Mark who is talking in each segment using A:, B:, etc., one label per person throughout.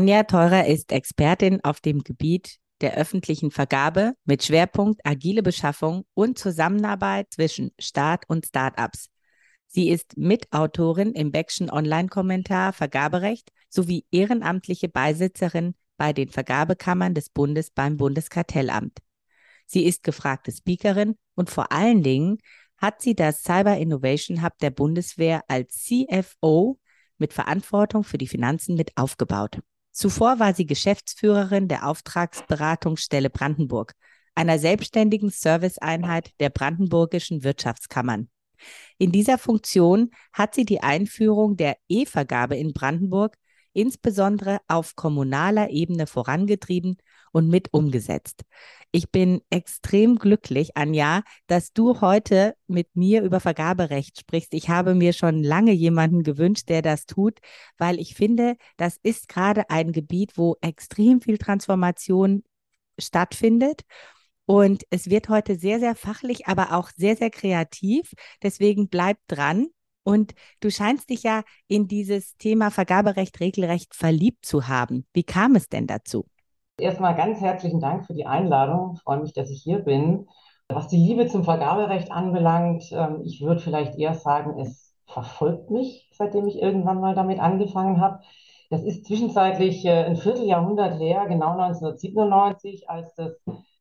A: Anja Teurer ist Expertin auf dem Gebiet der öffentlichen Vergabe mit Schwerpunkt agile Beschaffung und Zusammenarbeit zwischen Staat und Start-ups. Sie ist Mitautorin im Beckschen Online-Kommentar Vergaberecht sowie ehrenamtliche Beisitzerin bei den Vergabekammern des Bundes beim Bundeskartellamt. Sie ist gefragte Speakerin und vor allen Dingen hat sie das Cyber Innovation Hub der Bundeswehr als CFO mit Verantwortung für die Finanzen mit aufgebaut. Zuvor war sie Geschäftsführerin der Auftragsberatungsstelle Brandenburg, einer selbstständigen Serviceeinheit der brandenburgischen Wirtschaftskammern. In dieser Funktion hat sie die Einführung der E-Vergabe in Brandenburg insbesondere auf kommunaler Ebene vorangetrieben und mit umgesetzt. Ich bin extrem glücklich, Anja, dass du heute mit mir über Vergaberecht sprichst. Ich habe mir schon lange jemanden gewünscht, der das tut, weil ich finde, das ist gerade ein Gebiet, wo extrem viel Transformation stattfindet. Und es wird heute sehr, sehr fachlich, aber auch sehr, sehr kreativ. Deswegen bleib dran. Und du scheinst dich ja in dieses Thema Vergaberecht, Regelrecht verliebt zu haben. Wie kam es denn dazu?
B: Erstmal ganz herzlichen Dank für die Einladung. Ich freue mich, dass ich hier bin. Was die Liebe zum Vergaberecht anbelangt, ähm, ich würde vielleicht eher sagen, es verfolgt mich, seitdem ich irgendwann mal damit angefangen habe. Das ist zwischenzeitlich äh, ein Vierteljahrhundert her, genau 1997, als das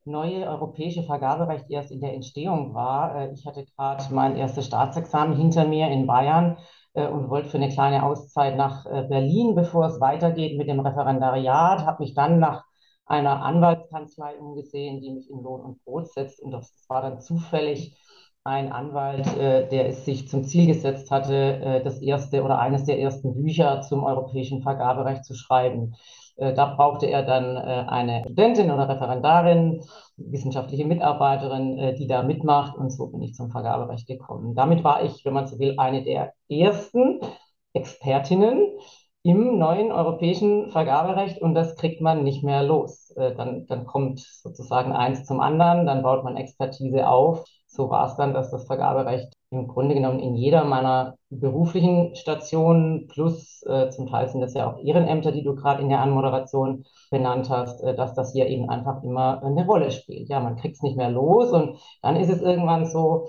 B: neue europäische Vergaberecht erst in der Entstehung war. Äh, ich hatte gerade mein erstes Staatsexamen hinter mir in Bayern äh, und wollte für eine kleine Auszeit nach Berlin, bevor es weitergeht mit dem Referendariat, habe mich dann nach einer Anwaltskanzlei umgesehen, die mich in Lohn und Brot setzt. Und das war dann zufällig ein Anwalt, äh, der es sich zum Ziel gesetzt hatte, äh, das erste oder eines der ersten Bücher zum europäischen Vergaberecht zu schreiben. Äh, da brauchte er dann äh, eine Studentin oder Referendarin, wissenschaftliche Mitarbeiterin, äh, die da mitmacht. Und so bin ich zum Vergaberecht gekommen. Damit war ich, wenn man so will, eine der ersten Expertinnen im neuen europäischen Vergaberecht und das kriegt man nicht mehr los. Dann, dann kommt sozusagen eins zum anderen, dann baut man Expertise auf. So war es dann, dass das Vergaberecht im Grunde genommen in jeder meiner beruflichen Stationen plus äh, zum Teil sind das ja auch Ehrenämter, die du gerade in der Anmoderation benannt hast, äh, dass das hier eben einfach immer eine Rolle spielt. Ja, man kriegt es nicht mehr los und dann ist es irgendwann so,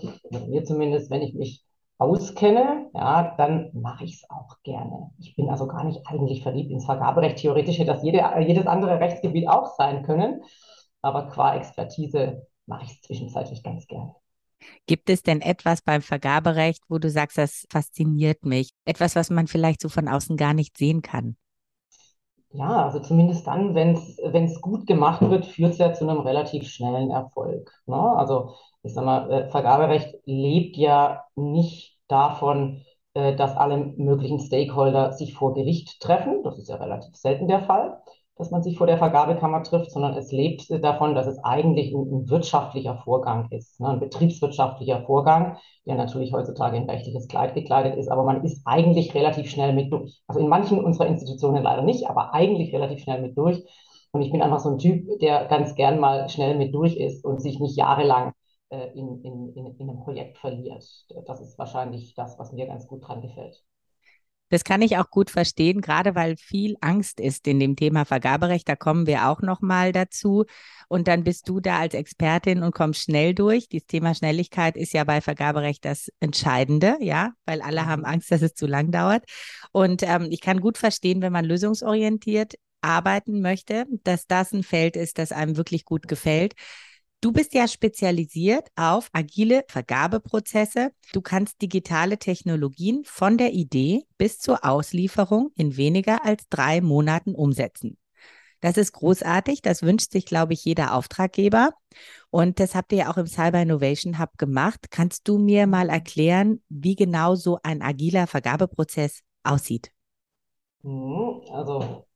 B: mir zumindest, wenn ich mich auskenne, ja, dann mache ich es auch gerne. Ich bin also gar nicht eigentlich verliebt ins Vergaberecht. Theoretisch hätte das jede, jedes andere Rechtsgebiet auch sein können, aber qua Expertise mache ich es zwischenzeitlich ganz gerne.
A: Gibt es denn etwas beim Vergaberecht, wo du sagst, das fasziniert mich? Etwas, was man vielleicht so von außen gar nicht sehen kann?
B: Ja, also zumindest dann, wenn es gut gemacht wird, führt es ja zu einem relativ schnellen Erfolg. Ne? Also ich sag mal, äh, Vergaberecht lebt ja nicht davon, äh, dass alle möglichen Stakeholder sich vor Gericht treffen. Das ist ja relativ selten der Fall, dass man sich vor der Vergabekammer trifft, sondern es lebt davon, dass es eigentlich ein, wirtschaftlicher Vorgang ist, ne? ein betriebswirtschaftlicher Vorgang, der natürlich heutzutage in rechtliches Kleid gekleidet ist, aber man ist eigentlich relativ schnell mit durch. Also in manchen unserer Institutionen leider nicht, aber eigentlich relativ schnell mit durch. Und ich bin einfach so ein Typ, der ganz gern mal schnell mit durch ist und sich nicht jahrelang äh, in, in, in, in einem Projekt verliert. Das ist wahrscheinlich das, was mir ganz gut dran gefällt.
A: Das kann ich auch gut verstehen, gerade weil viel Angst ist in dem Thema Vergaberecht. Da kommen wir auch noch mal dazu. Und dann bist du da als Expertin und kommst schnell durch. Das Thema Schnelligkeit ist ja bei Vergaberecht das Entscheidende, ja, weil alle haben. Angst, dass es zu lang dauert. Und ähm, ich kann gut verstehen, wenn man lösungsorientiert arbeiten möchte, dass das ein Feld ist, das einem wirklich gut gefällt. Du bist ja spezialisiert auf agile Vergabeprozesse. Du kannst digitale Technologien von der Idee bis zur Auslieferung in weniger als drei Monaten umsetzen. Das ist großartig. Das wünscht sich, glaube ich, jeder Auftraggeber. Und das habt ihr ja auch im Cyber Innovation Hub gemacht. Kannst du mir mal erklären, wie genau so ein agiler Vergabeprozess aussieht?
B: Mhm. Also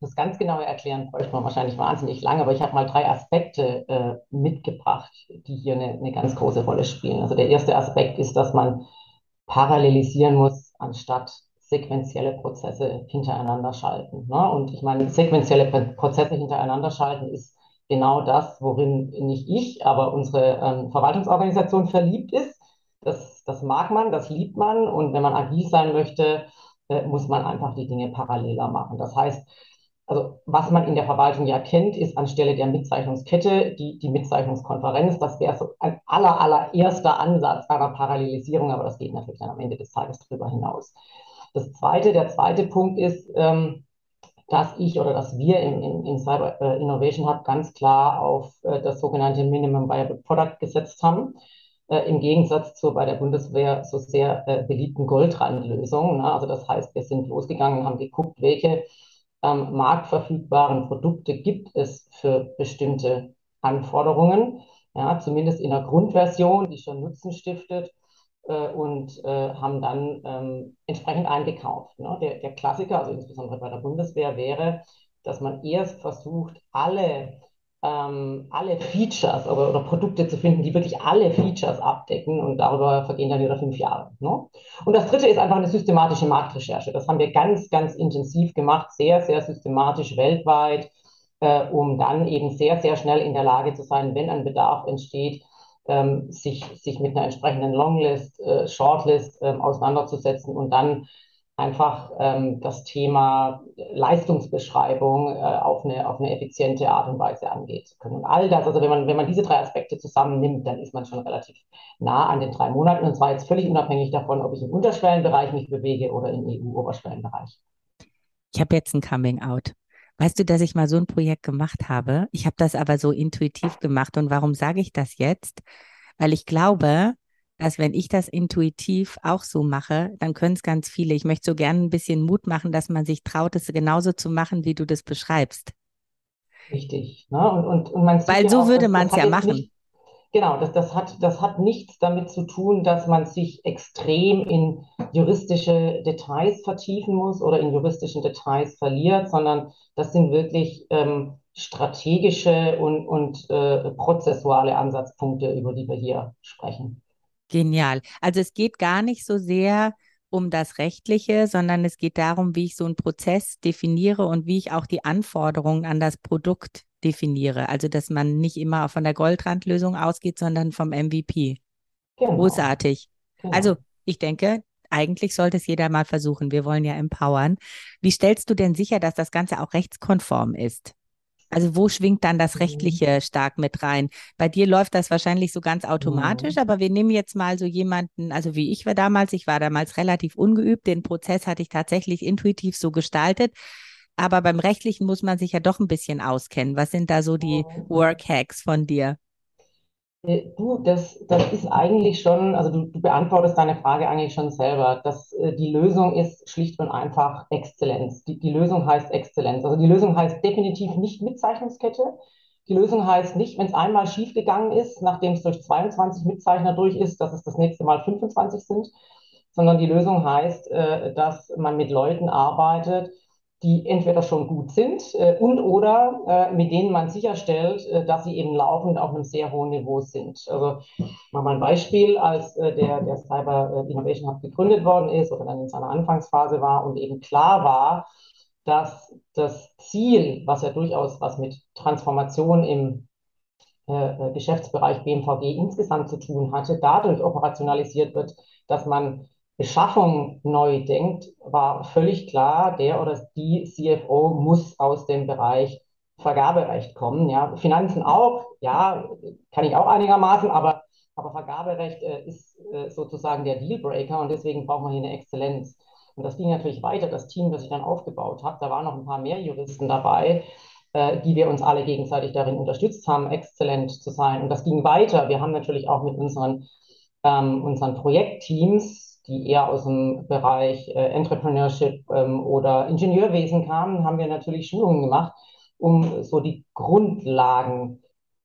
B: das ganz genaue Erklären bräuchte man wahrscheinlich wahnsinnig lange, aber ich habe mal drei Aspekte äh, mitgebracht, die hier eine, eine ganz große Rolle spielen. Also der erste Aspekt ist, dass man parallelisieren muss, anstatt sequentielle Prozesse hintereinander schalten. Ne? Und ich meine, sequentielle Prozesse hintereinander schalten ist genau das, worin nicht ich, aber unsere ähm, Verwaltungsorganisation verliebt ist. Das, das mag man, das liebt man. Und wenn man agil sein möchte, äh, muss man einfach die Dinge paralleler machen. Das heißt, also was man in der Verwaltung ja kennt, ist anstelle der Mitzeichnungskette die, die Mitzeichnungskonferenz. Das wäre so ein aller, allererster Ansatz einer Parallelisierung, aber das geht natürlich dann am Ende des Tages darüber hinaus. Das zweite, der zweite Punkt ist, ähm, dass ich oder dass wir in, in, in Cyber äh, Innovation Hub ganz klar auf äh, das sogenannte Minimum Viable Product gesetzt haben. Äh, Im Gegensatz zur bei der Bundeswehr so sehr äh, beliebten Goldrandlösung. Ne? Also das heißt, wir sind losgegangen und haben geguckt, welche ähm, marktverfügbaren Produkte gibt es für bestimmte Anforderungen. Ja, zumindest in der Grundversion, die schon Nutzen stiftet äh, und äh, haben dann ähm, entsprechend eingekauft. Ne? Der, der Klassiker, also insbesondere bei der Bundeswehr, wäre, dass man erst versucht, alle ähm, alle Features oder, oder, Produkte zu finden, die wirklich alle Features abdecken und darüber vergehen dann wieder fünf Jahre. Ne? Und das dritte ist einfach eine systematische Marktrecherche. Das haben wir ganz, ganz intensiv gemacht, sehr, sehr systematisch weltweit, äh, um dann eben sehr, sehr schnell in der Lage zu sein, wenn ein Bedarf entsteht, ähm, sich, sich mit einer entsprechenden Longlist, äh, Shortlist ähm, auseinanderzusetzen und dann einfach ähm, das Thema Leistungsbeschreibung äh, auf, eine, auf eine effiziente Art und Weise angehen zu können. Und all das, also wenn man, wenn man diese drei Aspekte zusammennimmt, dann ist man schon relativ nah an den drei Monaten und zwar jetzt völlig unabhängig davon, ob ich im Unterschwellenbereich mich bewege oder im EU-Oberschwellenbereich.
A: Ich habe jetzt ein Coming Out. Weißt du, dass ich mal so ein Projekt gemacht habe? Ich habe das aber so intuitiv gemacht. Und warum sage ich das jetzt? Weil ich glaube, dass wenn ich das intuitiv auch so mache, dann können es ganz viele. Ich möchte so gerne ein bisschen Mut machen, dass man sich traut, es genauso zu machen, wie du das beschreibst.
B: Richtig. Ne? Und, und, und man
A: Weil so auch, würde man es ja machen. Nicht,
B: genau, das, das, hat, das hat nichts damit zu tun, dass man sich extrem in juristische Details vertiefen muss oder in juristischen Details verliert, sondern das sind wirklich ähm, strategische und, und äh, prozessuale Ansatzpunkte, über die wir hier sprechen.
A: Genial. Also es geht gar nicht so sehr um das Rechtliche, sondern es geht darum, wie ich so einen Prozess definiere und wie ich auch die Anforderungen an das Produkt definiere. Also dass man nicht immer von der Goldrandlösung ausgeht, sondern vom MVP. Genau. Großartig. Genau. Also ich denke, eigentlich sollte es jeder mal versuchen. Wir wollen ja empowern. Wie stellst du denn sicher, dass das Ganze auch rechtskonform ist? Also wo schwingt dann das mhm. Rechtliche stark mit rein? Bei dir läuft das wahrscheinlich so ganz automatisch, ja. aber wir nehmen jetzt mal so jemanden, also wie ich war damals, ich war damals relativ ungeübt, den Prozess hatte ich tatsächlich intuitiv so gestaltet. Aber beim Rechtlichen muss man sich ja doch ein bisschen auskennen. Was sind da so die Workhacks von dir?
B: Äh, du, das, das ist eigentlich schon, also du, du beantwortest deine Frage eigentlich schon selber. dass äh, die Lösung ist schlicht und einfach Exzellenz. Die, die Lösung heißt Exzellenz. Also die Lösung heißt definitiv nicht Mitzeichnungskette. Die Lösung heißt nicht, wenn es einmal schiefgegangen ist, nachdem es durch 22 Mitzeichner durch ist, dass es das nächste Mal 25 sind, sondern die Lösung heißt, äh, dass man mit Leuten arbeitet, die entweder schon gut sind äh, und oder äh, mit denen man sicherstellt, äh, dass sie eben laufend auf einem sehr hohen Niveau sind. Also mal ein Beispiel, als äh, der, der Cyber äh, Innovation Hub gegründet worden ist oder dann in seiner Anfangsphase war und eben klar war, dass das Ziel, was ja durchaus was mit Transformation im äh, Geschäftsbereich BMVG insgesamt zu tun hatte, dadurch operationalisiert wird, dass man Beschaffung neu denkt, war völlig klar, der oder die CFO muss aus dem Bereich Vergaberecht kommen. Ja, Finanzen auch, ja, kann ich auch einigermaßen, aber, aber Vergaberecht äh, ist äh, sozusagen der Dealbreaker und deswegen braucht man hier eine Exzellenz. Und das ging natürlich weiter, das Team, das ich dann aufgebaut habe. Da waren noch ein paar mehr Juristen dabei, äh, die wir uns alle gegenseitig darin unterstützt haben, exzellent zu sein. Und das ging weiter. Wir haben natürlich auch mit unseren, ähm, unseren Projektteams die eher aus dem Bereich äh, Entrepreneurship ähm, oder Ingenieurwesen kamen, haben wir natürlich Schulungen gemacht, um so die Grundlagen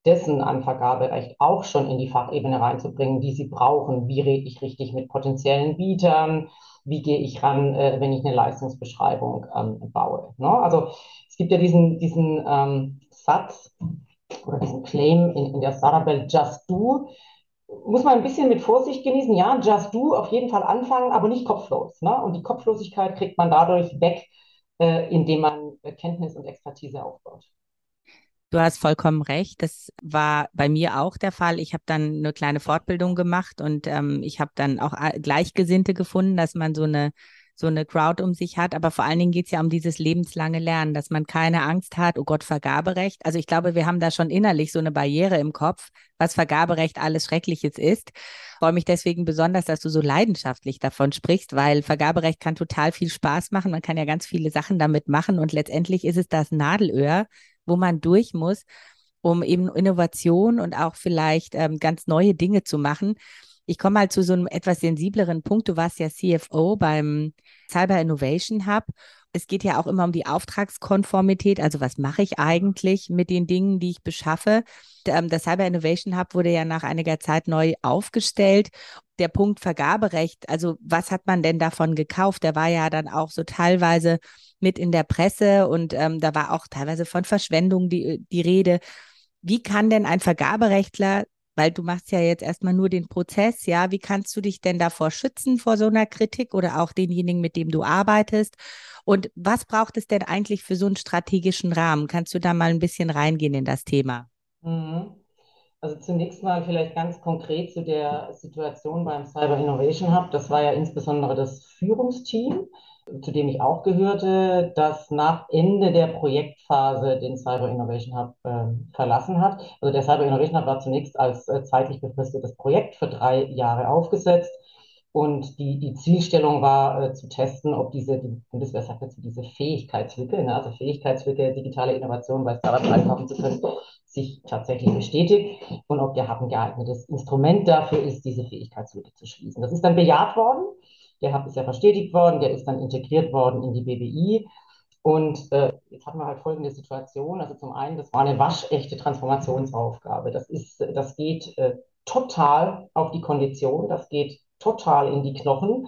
B: dessen an Vergaberecht auch schon in die Fachebene reinzubringen, die sie brauchen. Wie rede ich richtig mit potenziellen Bietern? Wie gehe ich ran, äh, wenn ich eine Leistungsbeschreibung ähm, baue? Ne? Also es gibt ja diesen, diesen ähm, Satz oder diesen Claim in, in der Startup-Welt, just do, muss man ein bisschen mit Vorsicht genießen. Ja, just do, auf jeden Fall anfangen, aber nicht kopflos. Ne? Und die Kopflosigkeit kriegt man dadurch weg, äh, indem man Kenntnis und Expertise aufbaut.
A: Du hast vollkommen recht. Das war bei mir auch der Fall. Ich habe dann eine kleine Fortbildung gemacht und ähm, ich habe dann auch äh, Gleichgesinnte gefunden, dass man so eine so eine Crowd um sich hat. Aber vor allen Dingen geht es ja um dieses lebenslange Lernen, dass man keine Angst hat, oh Gott, Vergaberecht. Also ich glaube, wir haben da schon innerlich so eine Barriere im Kopf, was Vergaberecht alles Schreckliches ist. Ich freue mich deswegen besonders, dass du so leidenschaftlich davon sprichst, weil Vergaberecht kann total viel Spaß machen. Man kann ja ganz viele Sachen damit machen und letztendlich ist es das Nadelöhr, wo man durch muss, um eben Innovation und auch vielleicht ähm, ganz neue Dinge zu machen. Ich komme mal zu so einem etwas sensibleren Punkt. Du warst ja CFO beim Cyber Innovation Hub. Es geht ja auch immer um die Auftragskonformität. Also was mache ich eigentlich mit den Dingen, die ich beschaffe? Ähm, das Cyber Innovation Hub wurde ja nach einiger Zeit neu aufgestellt. Der Punkt Vergaberecht, also was hat man denn davon gekauft? Der war ja dann auch so teilweise mit in der Presse und ähm, da war auch teilweise von Verschwendung die, die Rede. Wie kann denn ein Vergaberechtler weil du machst ja jetzt erstmal nur den Prozess, ja, wie kannst du dich denn davor schützen vor so einer Kritik oder auch denjenigen, mit dem du arbeitest? Und was braucht es denn eigentlich für so einen strategischen Rahmen? Kannst du da mal ein bisschen reingehen in das Thema?
B: Mhm. Also zunächst mal vielleicht ganz konkret zu der Situation beim Cyber Innovation Hub. Das war ja insbesondere das Führungsteam zu dem ich auch gehörte, das nach Ende der Projektphase den Cyber Innovation Hub äh, verlassen hat. Also der Cyber Innovation Hub war zunächst als äh, zeitlich befristetes Projekt für drei Jahre aufgesetzt. Und die, die Zielstellung war äh, zu testen, ob diese, die Bundeswehr sagt dazu, diese Fähigkeitslücke, ne, also Fähigkeitslücke, digitale Innovation bei Startups einkaufen zu können, sich tatsächlich bestätigt und ob der Hub ein geeignetes Instrument dafür ist, diese Fähigkeitslücke zu schließen. Das ist dann bejaht worden. Der ist ja verstetigt worden, der ist dann integriert worden in die BBI. Und äh, jetzt haben wir halt folgende Situation. Also zum einen, das war eine waschechte Transformationsaufgabe. Das ist, das geht äh, total auf die Kondition, das geht total in die Knochen.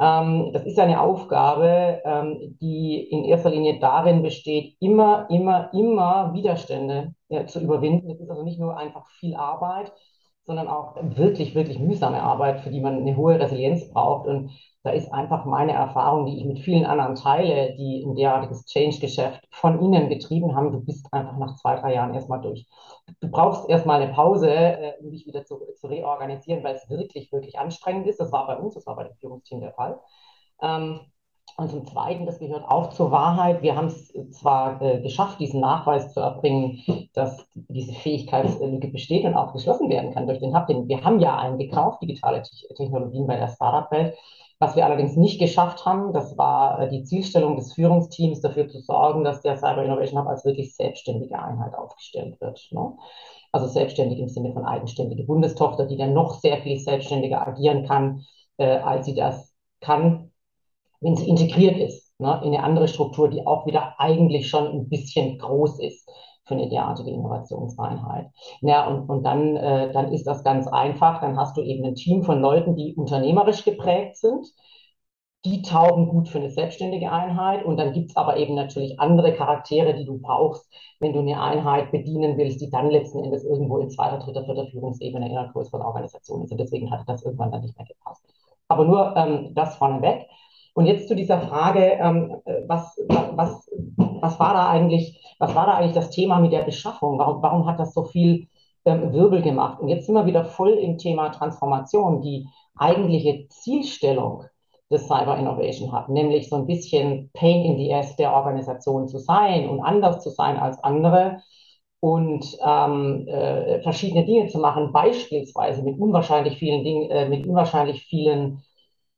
B: Ähm, das ist eine Aufgabe, ähm, die in erster Linie darin besteht, immer, immer, immer Widerstände äh, zu überwinden. Das ist also nicht nur einfach viel Arbeit, sondern auch wirklich, wirklich mühsame Arbeit, für die man eine hohe Resilienz braucht. Und da ist einfach meine Erfahrung, die ich mit vielen anderen teile, die ein derartiges Change-Geschäft von ihnen getrieben haben. Du bist einfach nach zwei, drei Jahren erstmal durch. Du brauchst erstmal eine Pause, äh, um dich wieder zu, zu reorganisieren, weil es wirklich, wirklich anstrengend ist. Das war bei uns, das war bei dem Führungsteam der Fall. Ähm, und zum Zweiten, das gehört auch zur Wahrheit. Wir haben es zwar äh, geschafft, diesen Nachweis zu erbringen, dass diese Fähigkeitslücke besteht und auch geschlossen werden kann durch den Hub. Wir haben ja einen gekauft, digitale Technologien bei der Startup-Welt. Was wir allerdings nicht geschafft haben, das war äh, die Zielstellung des Führungsteams, dafür zu sorgen, dass der Cyber Innovation Hub als wirklich selbstständige Einheit aufgestellt wird. Ne? Also selbstständig im Sinne von eigenständige Bundestochter, die dann noch sehr viel selbstständiger agieren kann, äh, als sie das kann, wenn sie integriert ist ne, in eine andere Struktur, die auch wieder eigentlich schon ein bisschen groß ist für eine derartige Innovationseinheit. Ja, und, und dann, äh, dann ist das ganz einfach. Dann hast du eben ein Team von Leuten, die unternehmerisch geprägt sind. Die taugen gut für eine selbstständige Einheit. Und dann gibt es aber eben natürlich andere Charaktere, die du brauchst, wenn du eine Einheit bedienen willst, die dann letzten Endes irgendwo in zweiter, dritter, vierter Führungsebene in einer größeren Organisation ist. Und deswegen hat das irgendwann dann nicht mehr gepasst. Aber nur ähm, das vorneweg. Und jetzt zu dieser Frage, ähm, was, was, was, war da eigentlich, was war da eigentlich das Thema mit der Beschaffung? Warum, warum hat das so viel ähm, Wirbel gemacht? Und jetzt sind wir wieder voll im Thema Transformation. Die eigentliche Zielstellung des Cyber Innovation hat, nämlich so ein bisschen Pain in the Ass der Organisation zu sein und anders zu sein als andere und ähm, äh, verschiedene Dinge zu machen, beispielsweise mit unwahrscheinlich vielen Dingen, äh, mit unwahrscheinlich vielen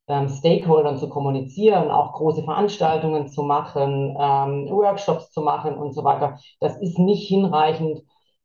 B: ähm, Stakeholdern zu kommunizieren, auch große Veranstaltungen zu machen, ähm, Workshops zu machen und so weiter. Das ist nicht hinreichend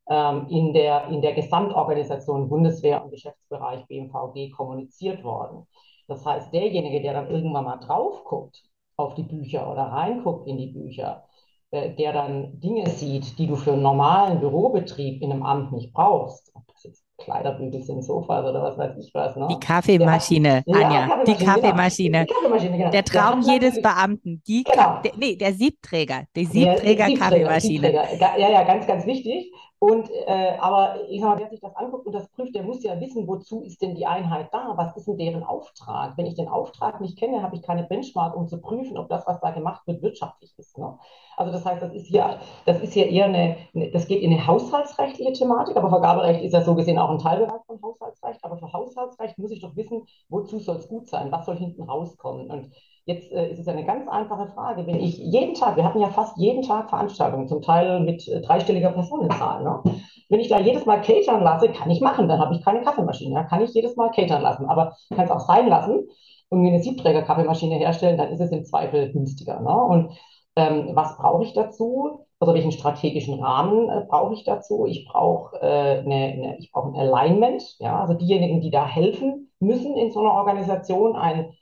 B: ähm, in, der, in der Gesamtorganisation Bundeswehr und Geschäftsbereich BMVG kommuniziert worden. Das heißt, derjenige, der dann irgendwann mal drauf guckt auf die Bücher oder reinguckt in die Bücher, äh, der dann Dinge sieht, die du für einen normalen Bürobetrieb in einem Amt nicht brauchst, ob das jetzt Kleiderbügel sind, Sofas oder was weiß ich was. Ne?
A: Die Kaffeemaschine,
B: hat,
A: Anja,
B: ja,
A: die Kaffeemaschine.
B: Genau. Die Kaffeemaschine genau.
A: Der Traum der jedes Beamten. Die genau. der, nee, der Siebträger, die Siebträger-Kaffeemaschine.
B: Siebträger, ja, ja, ganz, ganz wichtig. Und, äh, aber ich sag mal, wer sich das anguckt und das prüft, der muss ja wissen, wozu ist denn die Einheit da? Was ist denn deren Auftrag? Wenn ich den Auftrag nicht kenne, habe ich keine Benchmark, um zu prüfen, ob das, was da gemacht wird, wirtschaftlich ist. Ne? Also das heißt, das ist hier, das ist hier eher eine, das geht in eine haushaltsrechtliche Thematik, aber Vergaberecht ist ja so gesehen auch ein Teilbereich von Haushaltsrecht. Aber für Haushaltsrecht muss ich doch wissen, wozu soll es gut sein? Was soll hinten rauskommen? Und Jetzt äh, ist es eine ganz einfache Frage. Wenn ich jeden Tag, wir hatten ja fast jeden Tag Veranstaltungen, zum Teil mit äh, dreistelliger Personenzahl. Ne? Wenn ich da jedes Mal catern lasse, kann ich machen, dann habe ich keine Kaffeemaschine. Ja? Kann ich jedes Mal catern lassen, aber kann es auch sein lassen und mir eine Siebträger-Kaffeemaschine herstellen, dann ist es im Zweifel günstiger. Ne? Und ähm, was brauche ich dazu? Also welchen strategischen Rahmen äh, brauche ich dazu? Ich brauche äh, ne, ne, ich ein Alignment, ja, also diejenigen, die da helfen müssen in so einer Organisation, ein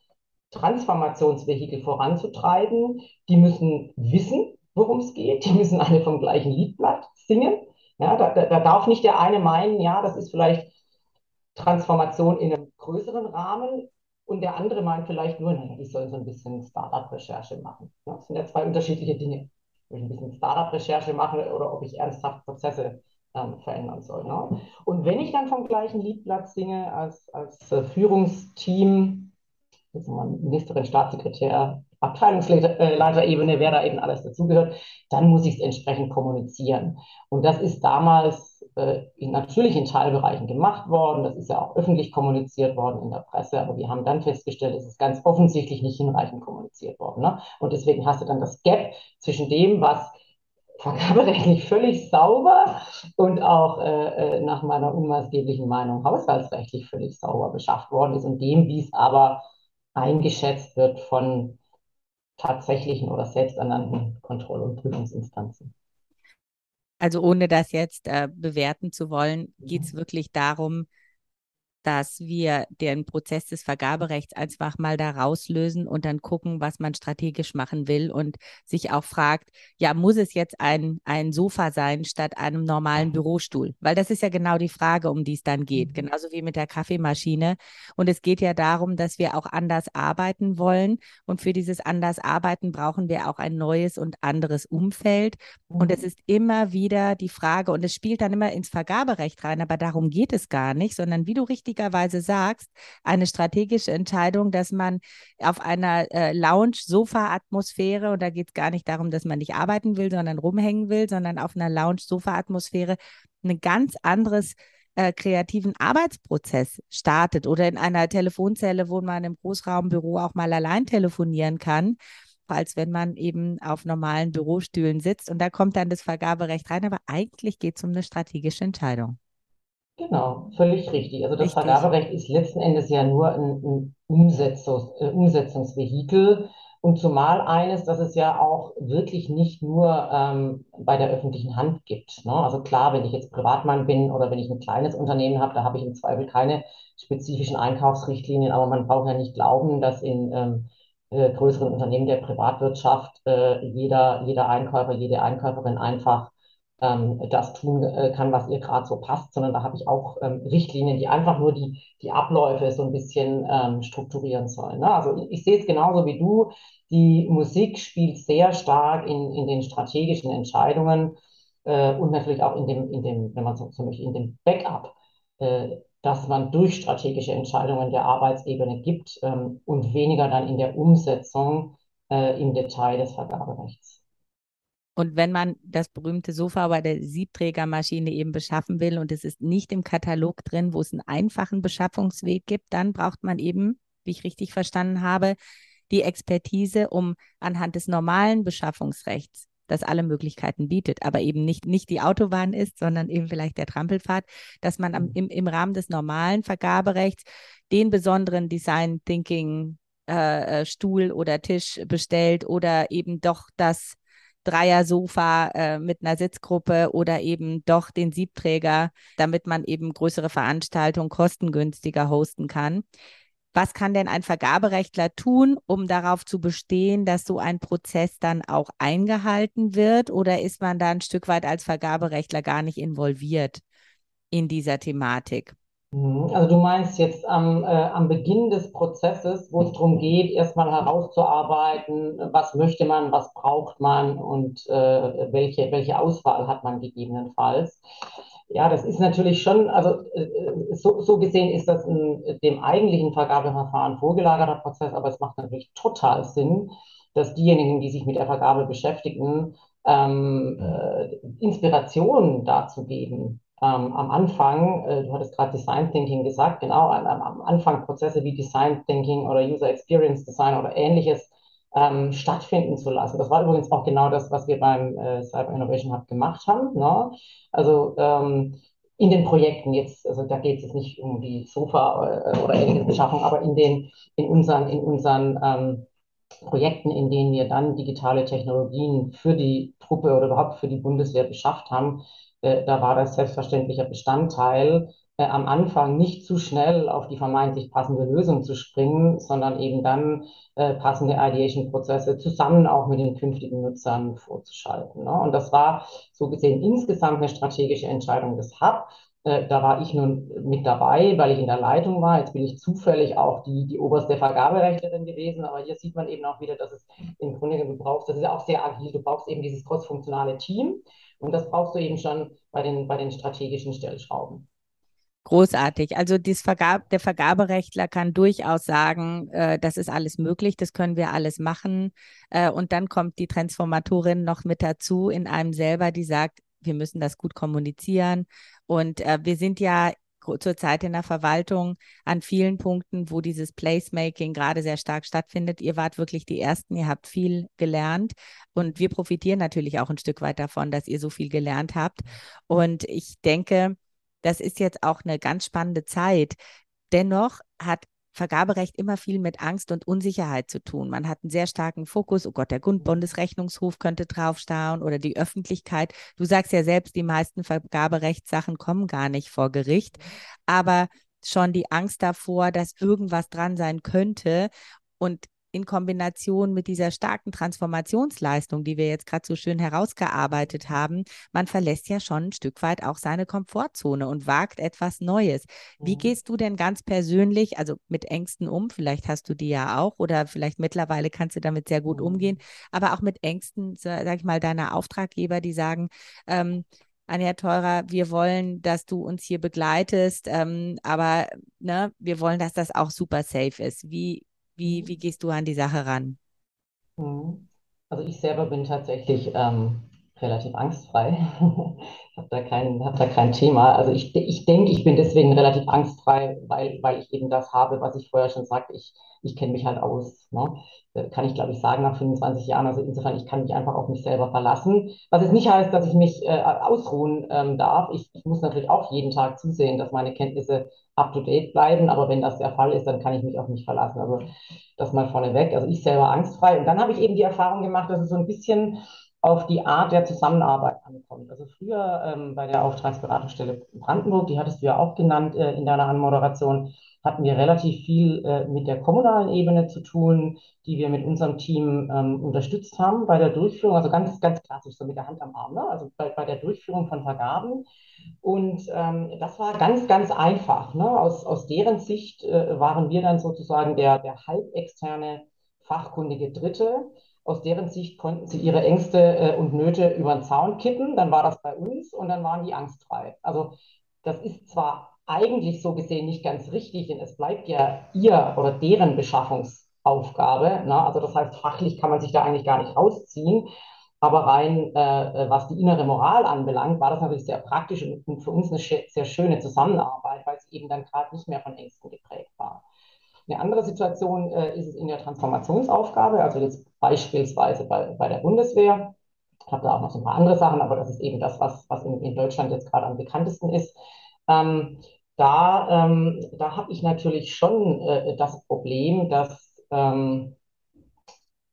B: Transformationsvehikel voranzutreiben. Die müssen wissen, worum es geht. Die müssen alle vom gleichen Liedblatt singen. Ja, da, da, da darf nicht der eine meinen, ja, das ist vielleicht Transformation in einem größeren Rahmen und der andere meint vielleicht nur, naja, die sollen so ein bisschen Startup-Recherche machen. Ja, das sind ja zwei unterschiedliche Dinge. Ob ich ein bisschen Startup-Recherche mache oder ob ich ernsthaft Prozesse ähm, verändern soll. Ne? Und wenn ich dann vom gleichen Liedblatt singe als, als äh, Führungsteam, Ministerin, Staatssekretär, Abteilungsleiterebene, wer da eben alles dazugehört, dann muss ich es entsprechend kommunizieren. Und das ist damals äh, in, natürlich in Teilbereichen gemacht worden. Das ist ja auch öffentlich kommuniziert worden in der Presse. Aber wir haben dann festgestellt, es ist ganz offensichtlich nicht hinreichend kommuniziert worden. Ne? Und deswegen hast du dann das Gap zwischen dem, was vergaberechtlich völlig sauber und auch äh, äh nach meiner unmaßgeblichen Meinung haushaltsrechtlich völlig sauber beschafft worden ist und dem, wie es aber eingeschätzt wird von tatsächlichen oder selbsternannten Kontroll- und Prüfungsinstanzen.
A: Also ohne das jetzt äh, bewerten zu wollen, geht es wirklich darum, dass wir den Prozess des Vergaberechts einfach mal da rauslösen und dann gucken, was man strategisch machen will und sich auch fragt, ja, muss es jetzt ein, ein Sofa sein statt einem normalen Bürostuhl? Weil das ist ja genau die Frage, um die es dann geht, mhm. genauso wie mit der Kaffeemaschine. Und es geht ja darum, dass wir auch anders arbeiten wollen. Und für dieses anders arbeiten brauchen wir auch ein neues und anderes Umfeld. Und es mhm. ist immer wieder die Frage, und es spielt dann immer ins Vergaberecht rein, aber darum geht es gar nicht, sondern wie du richtig richtigerweise sagst, eine strategische Entscheidung, dass man auf einer äh, Lounge-Sofa-Atmosphäre, und da geht es gar nicht darum, dass man nicht arbeiten will, sondern rumhängen will, sondern auf einer Lounge-Sofa-Atmosphäre ein ganz anderes äh, kreativen Arbeitsprozess startet oder in einer Telefonzelle, wo man im Großraumbüro auch mal allein telefonieren kann, als wenn man eben auf normalen Bürostühlen sitzt. Und da kommt dann das Vergaberecht rein, aber eigentlich geht es um eine strategische Entscheidung.
B: Genau, völlig richtig. Also das Richtig. Vergaberecht ist letzten Endes ja nur ein, ein Umsetzungs, äh, Umsetzungsvehikel und zumal eines, das es ja auch wirklich nicht nur ähm, bei der öffentlichen Hand gibt. Ne? Also klar, wenn ich jetzt Privatmann bin oder wenn ich ein kleines Unternehmen habe, da habe ich im Zweifel keine spezifischen Einkaufsrichtlinien, aber man braucht ja nicht glauben, dass in ähm, äh, größeren Unternehmen der Privatwirtschaft äh, jeder, jeder Einkäufer, jede Einkäuferin einfach ähm, das tun äh, kann, was ihr gerade so passt, sondern da habe ich auch ähm, Richtlinien, die einfach nur die, die Abläufe so ein bisschen ähm, strukturieren sollen. Ne? Also ich, ich sehe es genauso wie du. Die Musik spielt sehr stark in, in den strategischen Entscheidungen äh, und natürlich auch in dem, in dem, wenn man so, so möchte, in dem Backup, äh, dass man durch strategische Entscheidungen der Arbeitsebene gibt ähm, und weniger dann in der Umsetzung äh, im Detail des Vergaberechts.
A: Und wenn man das berühmte Sofa bei der Siebträgermaschine eben beschaffen will und es ist nicht im Katalog drin, wo es einen einfachen Beschaffungsweg gibt, dann braucht man eben, wie ich richtig verstanden habe, die Expertise, um anhand des normalen Beschaffungsrechts, das alle Möglichkeiten bietet, aber eben nicht, nicht die Autobahn ist, sondern eben vielleicht der Trampelpfad, dass man am, mhm. im, im Rahmen des normalen Vergaberechts den besonderen Design Thinking äh, äh, Stuhl oder Tisch bestellt oder eben doch das Dreier-Sofa äh, mit einer Sitzgruppe oder eben doch den Siebträger, damit man eben größere Veranstaltungen kostengünstiger hosten kann. Was kann denn ein Vergaberechtler tun, um darauf zu bestehen, dass so ein Prozess dann auch eingehalten wird? Oder ist man da ein Stück weit als Vergaberechtler gar nicht involviert in dieser Thematik?
B: Mhm. Also du meinst jetzt am, äh, am Beginn des Prozesses, wo es darum geht, erstmal herauszuarbeiten, was möchte man, was braucht man und äh, welche, welche Auswahl hat man gegebenenfalls. Ja, das ist natürlich schon, also äh, so, so gesehen ist das ein, dem eigentlichen Vergabeverfahren vorgelagerter Prozess, aber es macht natürlich total Sinn, dass diejenigen, die sich mit der Vergabe beschäftigen, ähm, äh, Inspiration dazu geben. Ähm, am Anfang, äh, du hattest gerade Design Thinking gesagt, genau, am, am Anfang Prozesse wie Design Thinking oder User Experience Design oder ähnliches ähm, stattfinden zu lassen. Das war übrigens auch genau das, was wir beim äh, Cyber Innovation Hub gemacht haben. Ne? Also ähm, in den Projekten jetzt, also da geht es jetzt nicht um die Sofa äh, oder ähnliche Beschaffung, aber in den, in unseren, in unseren ähm, Projekten, in denen wir dann digitale Technologien für die Truppe oder überhaupt für die Bundeswehr beschafft haben, da war das selbstverständlicher Bestandteil äh, am Anfang nicht zu schnell auf die vermeintlich passende Lösung zu springen, sondern eben dann äh, passende Ideation-Prozesse zusammen auch mit den künftigen Nutzern vorzuschalten. Ne? Und das war so gesehen insgesamt eine strategische Entscheidung des Hub. Äh, da war ich nun mit dabei, weil ich in der Leitung war. Jetzt bin ich zufällig auch die, die oberste Vergaberechtlerin gewesen. Aber hier sieht man eben auch wieder, dass es im Grunde du brauchst, das ist ja auch sehr agil, du brauchst eben dieses crossfunktionale Team. Und das brauchst du eben schon bei den, bei den strategischen Stellschrauben.
A: Großartig. Also Vergab der Vergaberechtler kann durchaus sagen, äh, das ist alles möglich, das können wir alles machen. Äh, und dann kommt die Transformatorin noch mit dazu in einem selber, die sagt, wir müssen das gut kommunizieren. Und äh, wir sind ja zurzeit in der Verwaltung an vielen Punkten, wo dieses Placemaking gerade sehr stark stattfindet. Ihr wart wirklich die Ersten, ihr habt viel gelernt und wir profitieren natürlich auch ein Stück weit davon, dass ihr so viel gelernt habt. Und ich denke, das ist jetzt auch eine ganz spannende Zeit. Dennoch hat Vergaberecht immer viel mit Angst und Unsicherheit zu tun. Man hat einen sehr starken Fokus, oh Gott, der Bundesrechnungshof könnte draufschauen oder die Öffentlichkeit. Du sagst ja selbst, die meisten Vergaberechtssachen kommen gar nicht vor Gericht, aber schon die Angst davor, dass irgendwas dran sein könnte. Und in Kombination mit dieser starken Transformationsleistung, die wir jetzt gerade so schön herausgearbeitet haben, man verlässt ja schon ein Stück weit auch seine Komfortzone und wagt etwas Neues. Wie mhm. gehst du denn ganz persönlich, also mit Ängsten um? Vielleicht hast du die ja auch oder vielleicht mittlerweile kannst du damit sehr gut umgehen, mhm. aber auch mit Ängsten, sag ich mal, deiner Auftraggeber, die sagen, ähm, Anja Teurer, wir wollen, dass du uns hier begleitest, ähm, aber ne, wir wollen, dass das auch super safe ist. Wie, wie, wie gehst du an die Sache ran?
B: Mhm. Also ich selber bin tatsächlich ähm, relativ angstfrei. ich habe da, kein, hab da kein Thema. Also ich, ich denke, ich bin deswegen relativ angstfrei, weil, weil ich eben das habe, was ich vorher schon sagte. Ich, ich kenne mich halt aus. Ne? Kann ich, glaube ich, sagen, nach 25 Jahren. Also insofern, ich kann mich einfach auf mich selber verlassen. Was es nicht heißt, dass ich mich äh, ausruhen ähm, darf. Ich, ich muss natürlich auch jeden Tag zusehen, dass meine Kenntnisse up-to-date bleiben. Aber wenn das der Fall ist, dann kann ich mich auf mich verlassen. Also das mal vorneweg. Also ich selber angstfrei. Und dann habe ich eben die Erfahrung gemacht, dass es so ein bisschen auf die Art der Zusammenarbeit ankommt. Also früher ähm, bei der Auftragsberatungsstelle Brandenburg, die hattest du ja auch genannt äh, in deiner Anmoderation, hatten wir relativ viel äh, mit der kommunalen Ebene zu tun, die wir mit unserem Team ähm, unterstützt haben bei der Durchführung, also ganz, ganz klassisch, so mit der Hand am Arm, ne? also bei, bei der Durchführung von Vergaben. Und ähm, das war ganz, ganz einfach. Ne? Aus, aus deren Sicht äh, waren wir dann sozusagen der, der halbexterne fachkundige Dritte, aus deren Sicht konnten sie ihre Ängste äh, und Nöte über den Zaun kippen. Dann war das bei uns und dann waren die angstfrei. Also das ist zwar eigentlich so gesehen nicht ganz richtig, denn es bleibt ja ihr oder deren Beschaffungsaufgabe. Ne? Also das heißt, fachlich kann man sich da eigentlich gar nicht rausziehen. Aber rein, äh, äh was die innere Moral anbelangt, war das natürlich sehr praktisch und für uns eine sehr schöne Zusammenarbeit, weil sie eben dann gerade nicht mehr von Ängsten geprägt war. Eine andere Situation äh, ist es in der Transformationsaufgabe, also jetzt beispielsweise bei, bei der Bundeswehr. Ich habe da auch noch so ein paar andere Sachen, aber das ist eben das, was, was in, in Deutschland jetzt gerade am bekanntesten ist. Ähm, da ähm, da habe ich natürlich schon äh, das Problem, dass ähm,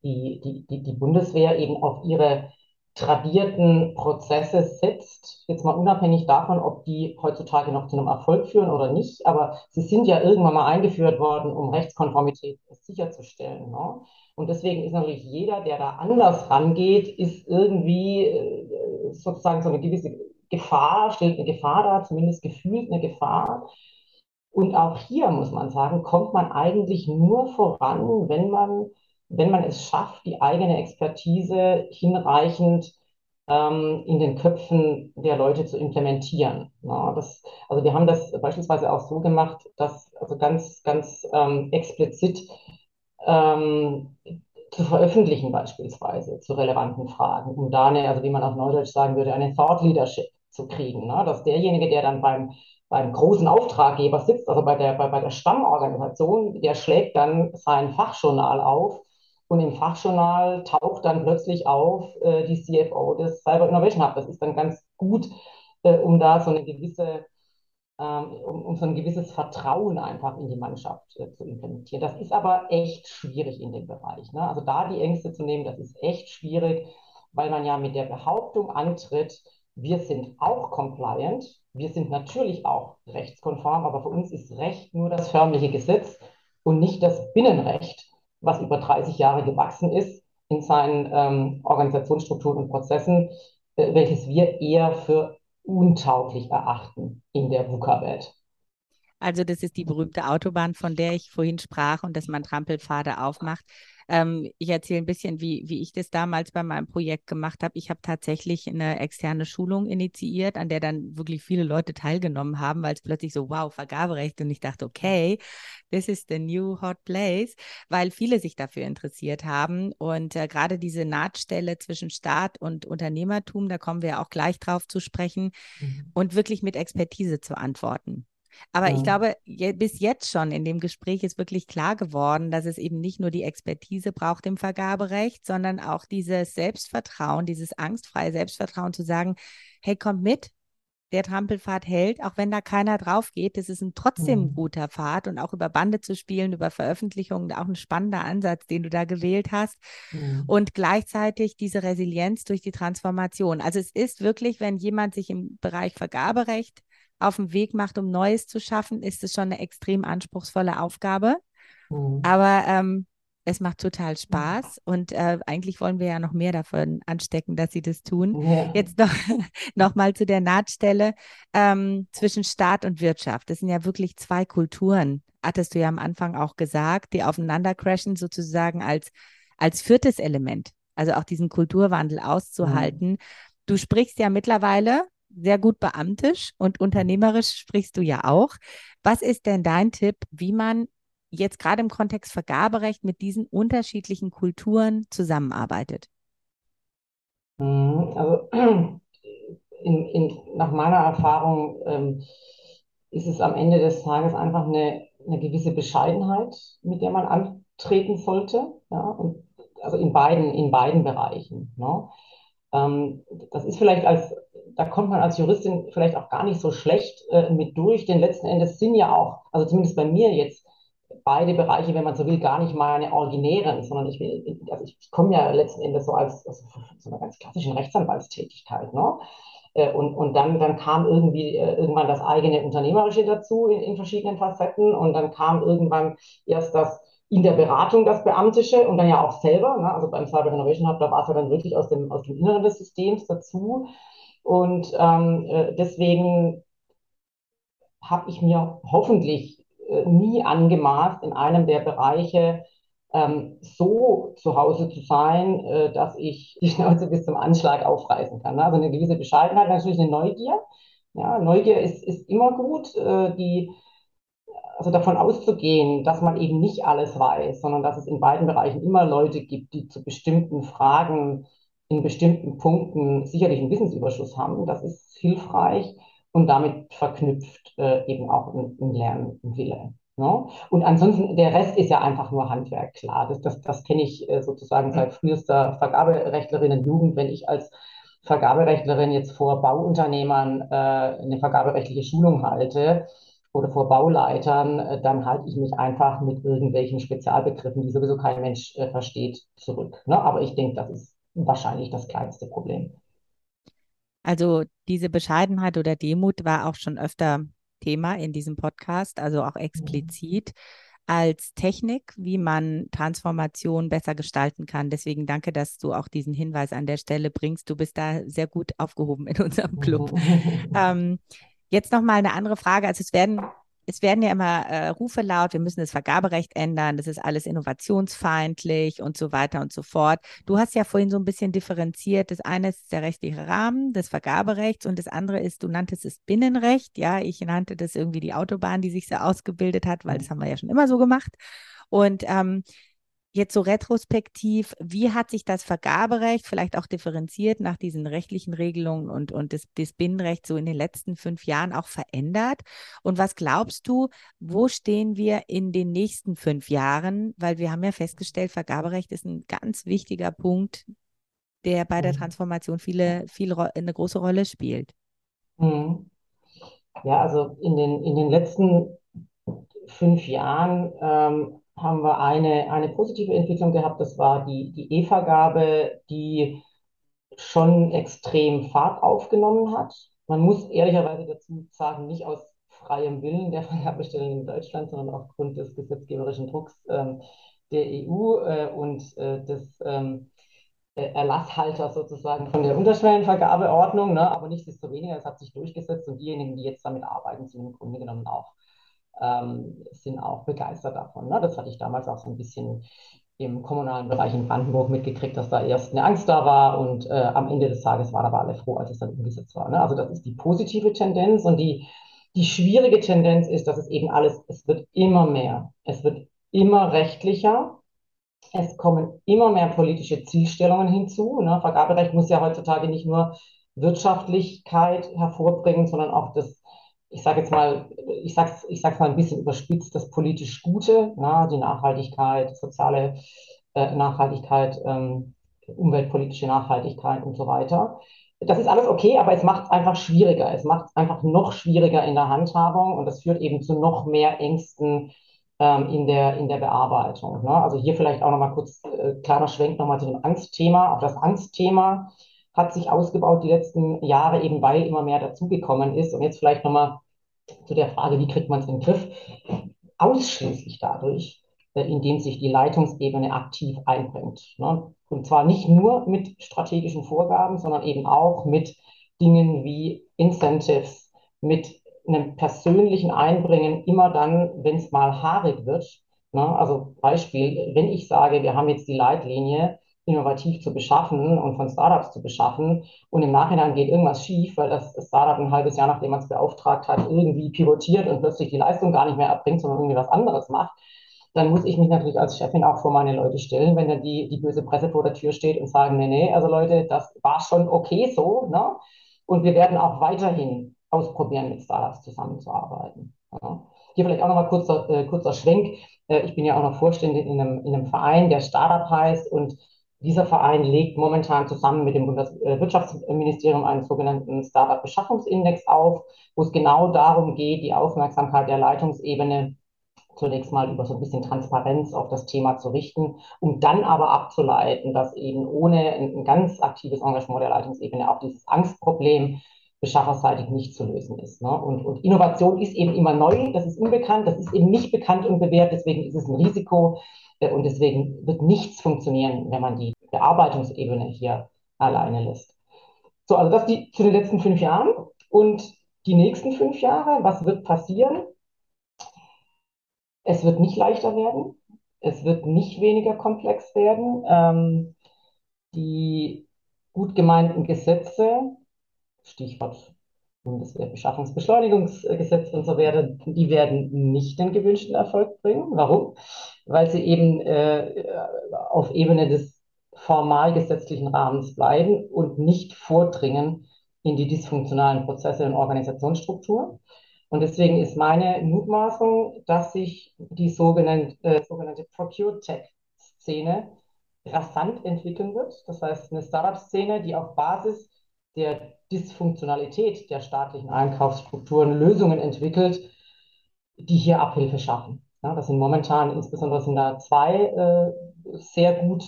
B: die, die, die, Bundeswehr eben auf ihre tradierten Prozesse setzt, jetzt mal unabhängig davon, ob die heutzutage noch zu einem Erfolg führen oder nicht, aber sie sind ja irgendwann mal eingeführt worden, um Rechtskonformität sicherzustellen. Ne? Und deswegen ist natürlich jeder, der da anders rangeht, ist irgendwie äh, sozusagen so eine gewisse Gefahr, stellt eine Gefahr dar, zumindest gefühlt eine Gefahr. Und auch hier muss man sagen, kommt man eigentlich nur voran, wenn man wenn man es schafft, die eigene Expertise hinreichend ähm, in den Köpfen der Leute zu implementieren. Ja, das, also wir haben das beispielsweise auch so gemacht, dass also ganz, ganz ähm, explizit ähm, zu veröffentlichen beispielsweise zu relevanten Fragen, um da eine, also wie man auf Neudeutsch sagen würde, eine Thought Leadership zu kriegen, ne? dass derjenige, der dann beim beim großen Auftraggeber sitzt, also bei der, bei, bei der Stammorganisation, der schlägt dann sein Fachjournal auf und im Fachjournal taucht dann plötzlich auf äh, die CFO des Cyber Innovation Hub. Das ist dann ganz gut, äh, um da so eine gewisse, ähm, um, um, so ein gewisses Vertrauen einfach in die Mannschaft äh, zu implementieren. Das ist aber echt schwierig in dem Bereich. Ne? Also da die Ängste zu nehmen, das ist echt schwierig, weil man ja mit der Behauptung antritt, wir sind auch compliant, wir sind natürlich auch rechtskonform, aber für uns ist Recht nur das förmliche Gesetz und nicht das Binnenrecht was über 30 Jahre gewachsen ist in seinen ähm, Organisationsstrukturen und Prozessen, äh, welches wir eher für untauglich erachten in der VUCA-Welt.
A: Also das ist die berühmte Autobahn, von der ich vorhin sprach und dass man Trampelpfade aufmacht. Ähm, ich erzähle ein bisschen, wie, wie ich das damals bei meinem Projekt gemacht habe. Ich habe tatsächlich eine externe Schulung initiiert, an der dann wirklich viele Leute teilgenommen haben, weil es plötzlich so, wow, Vergaberecht. Und ich dachte, okay, this is the new hot place, weil viele sich dafür interessiert haben. Und äh, gerade diese Nahtstelle zwischen Staat und Unternehmertum, da kommen wir auch gleich drauf zu sprechen mhm. und wirklich mit Expertise zu antworten. Aber ja. ich glaube, je, bis jetzt schon in dem Gespräch ist wirklich klar geworden, dass es eben nicht nur die Expertise braucht im Vergaberecht, sondern auch dieses Selbstvertrauen, dieses angstfreie Selbstvertrauen zu sagen, hey, kommt mit, der Trampelpfad hält, auch wenn da keiner drauf geht. Das ist ein trotzdem mhm. guter Pfad und auch über Bande zu spielen, über Veröffentlichungen, auch ein spannender Ansatz, den du da gewählt hast. Mhm. Und gleichzeitig diese Resilienz durch die Transformation. Also es ist wirklich, wenn jemand sich im Bereich Vergaberecht auf den Weg macht, um Neues zu schaffen, ist es schon eine extrem anspruchsvolle Aufgabe. Mhm. Aber ähm, es macht total Spaß und äh, eigentlich wollen wir ja noch mehr davon anstecken, dass sie das tun. Ja. Jetzt noch, noch mal zu der Nahtstelle ähm, zwischen Staat und Wirtschaft. Das sind ja wirklich zwei Kulturen, hattest du ja am Anfang auch gesagt, die aufeinander crashen sozusagen als, als viertes Element. Also auch diesen Kulturwandel auszuhalten. Mhm. Du sprichst ja mittlerweile sehr gut beamtisch und unternehmerisch sprichst du ja auch. Was ist denn dein Tipp, wie man jetzt gerade im Kontext Vergaberecht mit diesen unterschiedlichen Kulturen zusammenarbeitet?
B: Mhm, also in, in, nach meiner Erfahrung ähm, ist es am Ende des Tages einfach eine, eine gewisse Bescheidenheit, mit der man antreten sollte. Ja, und also in beiden, in beiden Bereichen. Ne? Ähm, das ist vielleicht als, da kommt man als Juristin vielleicht auch gar nicht so schlecht äh, mit durch, denn letzten Endes sind ja auch, also zumindest bei mir jetzt, beide Bereiche, wenn man so will, gar nicht meine originären, sondern ich, will, also ich, komme ja letzten Endes so als, als so einer ganz klassischen Rechtsanwaltstätigkeit. Ne? Äh, und, und dann, dann kam irgendwie äh, irgendwann das eigene Unternehmerische dazu in, in verschiedenen Facetten und dann kam irgendwann erst das in der Beratung das Beamtische und dann ja auch selber. Ne? Also beim Cyber Innovation Hub, da war es ja dann wirklich aus dem, aus dem Inneren des Systems dazu. Und ähm, äh, deswegen habe ich mir hoffentlich äh, nie angemaßt, in einem der Bereiche ähm, so zu Hause zu sein, äh, dass ich die Schnauze bis zum Anschlag aufreißen kann. Ne? Also eine gewisse Bescheidenheit, natürlich eine Neugier. Ja, Neugier ist, ist immer gut. Äh, die also davon auszugehen, dass man eben nicht alles weiß, sondern dass es in beiden Bereichen immer Leute gibt, die zu bestimmten Fragen in bestimmten Punkten sicherlich einen Wissensüberschuss haben, das ist hilfreich und damit verknüpft äh, eben auch ein, ein Lernwille. Ne? Und ansonsten, der Rest ist ja einfach nur Handwerk, klar. Das, das, das kenne ich äh, sozusagen seit frühester Vergaberechtlerin-Jugend, wenn ich als Vergaberechtlerin jetzt vor Bauunternehmern äh, eine vergaberechtliche Schulung halte, oder vor Bauleitern, äh, dann halte ich mich einfach mit irgendwelchen Spezialbegriffen, die sowieso kein Mensch äh, versteht, zurück. Ne? Aber ich denke, das ist wahrscheinlich das kleinste Problem.
A: Also diese Bescheidenheit oder Demut war auch schon öfter Thema in diesem Podcast, also auch explizit. Mhm als Technik, wie man Transformation besser gestalten kann. Deswegen danke, dass du auch diesen Hinweis an der Stelle bringst. Du bist da sehr gut aufgehoben in unserem Club. ähm, jetzt noch mal eine andere Frage. Also es werden es werden ja immer äh, Rufe laut, wir müssen das Vergaberecht ändern, das ist alles innovationsfeindlich und so weiter und so fort. Du hast ja vorhin so ein bisschen differenziert. Das eine ist der rechtliche Rahmen des Vergaberechts und das andere ist, du nanntest es Binnenrecht. Ja, ich nannte das irgendwie die Autobahn, die sich so ausgebildet hat, weil das haben wir ja schon immer so gemacht. Und ähm, Jetzt so retrospektiv, wie hat sich das Vergaberecht vielleicht auch differenziert nach diesen rechtlichen Regelungen und, und das, das Binnenrecht so in den letzten fünf Jahren auch verändert? Und was glaubst du, wo stehen wir in den nächsten fünf Jahren? Weil wir haben ja festgestellt, Vergaberecht ist ein ganz wichtiger Punkt, der bei der mhm. Transformation viele, viele eine große Rolle spielt.
B: Mhm. Ja, also in den, in den letzten fünf Jahren ähm, haben wir eine, eine positive Entwicklung gehabt. Das war die, die E-Vergabe, die schon extrem Fahrt aufgenommen hat. Man muss ehrlicherweise dazu sagen, nicht aus freiem Willen der Vergabestellen in Deutschland, sondern aufgrund des gesetzgeberischen Drucks ähm, der EU äh, und äh, des ähm, äh, Erlasshalters sozusagen von der Unterschwellenvergabeordnung. Ne? Aber nichtsdestoweniger, es hat sich durchgesetzt und diejenigen, die jetzt damit arbeiten, sind im Grunde genommen auch ähm, sind auch begeistert davon. Ne? Das hatte ich damals auch so ein bisschen im kommunalen Bereich in Brandenburg mitgekriegt, dass da erst eine Angst da war und äh, am Ende des Tages waren aber alle froh, als es dann umgesetzt war. Ne? Also das ist die positive Tendenz und die, die schwierige Tendenz ist, dass es eben alles, es wird immer mehr, es wird immer rechtlicher, es kommen immer mehr politische Zielstellungen hinzu. Ne? Vergaberecht muss ja heutzutage nicht nur Wirtschaftlichkeit hervorbringen, sondern auch das ich sage jetzt mal, ich sag's, ich sag's mal ein bisschen überspitzt, das politisch Gute, na, die Nachhaltigkeit, soziale äh, Nachhaltigkeit, ähm, umweltpolitische Nachhaltigkeit und so weiter. Das ist alles okay, aber es macht es einfach schwieriger. Es macht es einfach noch schwieriger in der Handhabung und das führt eben zu noch mehr Ängsten ähm, in, der, in der Bearbeitung. Ne? Also hier vielleicht auch nochmal kurz äh, kleiner Schwenk nochmal zu dem Angstthema. Auch das Angstthema hat sich ausgebaut die letzten Jahre, eben weil immer mehr dazugekommen ist. Und jetzt vielleicht nochmal zu der Frage, wie kriegt man es in den Griff? Ausschließlich dadurch, äh, indem sich die Leitungsebene aktiv einbringt. Ne? Und zwar nicht nur mit strategischen Vorgaben, sondern eben auch mit Dingen wie Incentives, mit einem persönlichen Einbringen, immer dann, wenn es mal haarig wird. Ne? Also Beispiel, wenn ich sage, wir haben jetzt die Leitlinie, innovativ zu beschaffen und von Startups zu beschaffen. Und im Nachhinein geht irgendwas schief, weil das Startup ein halbes Jahr, nachdem man es beauftragt hat, irgendwie pivotiert und plötzlich die Leistung gar nicht mehr erbringt, sondern irgendwie was anderes macht. Dann muss ich mich natürlich als Chefin auch vor meine Leute stellen, wenn dann die, die böse Presse vor der Tür steht und sagen, nee, nee, also Leute, das war schon okay so. Ne? Und wir werden auch weiterhin ausprobieren, mit Startups zusammenzuarbeiten. Ja? Hier vielleicht auch nochmal kurzer, äh, kurzer Schwenk. Äh, ich bin ja auch noch Vorständin in einem, in einem Verein, der Startup heißt und dieser Verein legt momentan zusammen mit dem Bundeswirtschaftsministerium einen sogenannten Startup-Beschaffungsindex auf, wo es genau darum geht, die Aufmerksamkeit der Leitungsebene zunächst mal über so ein bisschen Transparenz auf das Thema zu richten, um dann aber abzuleiten, dass eben ohne ein, ganz aktives Engagement der Leitungsebene auch dieses Angstproblem beschafferseitig nicht zu lösen ist. Ne? Und, und, Innovation ist eben immer neu, das ist unbekannt, das ist eben nicht bekannt und bewährt, deswegen ist es ein Risiko, äh, und deswegen wird nichts funktionieren, wenn man die Bearbeitungsebene hier alleine lässt. So, also das die, zu den letzten fünf Jahren. Und die nächsten fünf Jahre, was wird passieren? Es wird nicht leichter werden. Es wird nicht weniger komplex werden. Ähm, die gut gemeinten Gesetze, Stichwort Bundeswehrbeschaffungsbeschleunigungsgesetz und so weiter, die werden nicht den gewünschten Erfolg bringen. Warum? Weil sie eben äh, auf Ebene des formal gesetzlichen Rahmens bleiben und nicht vordringen in die dysfunktionalen Prozesse und Organisationsstruktur. Und deswegen ist meine Mutmaßung, dass sich die sogenannte, äh, sogenannte Procure-Tech-Szene rasant entwickeln wird. Das heißt, eine Startup-Szene, die auf Basis der Dysfunktionalität der staatlichen Einkaufsstrukturen Lösungen entwickelt, die hier Abhilfe schaffen. Ja, das sind momentan, insbesondere sind da zwei äh, sehr gut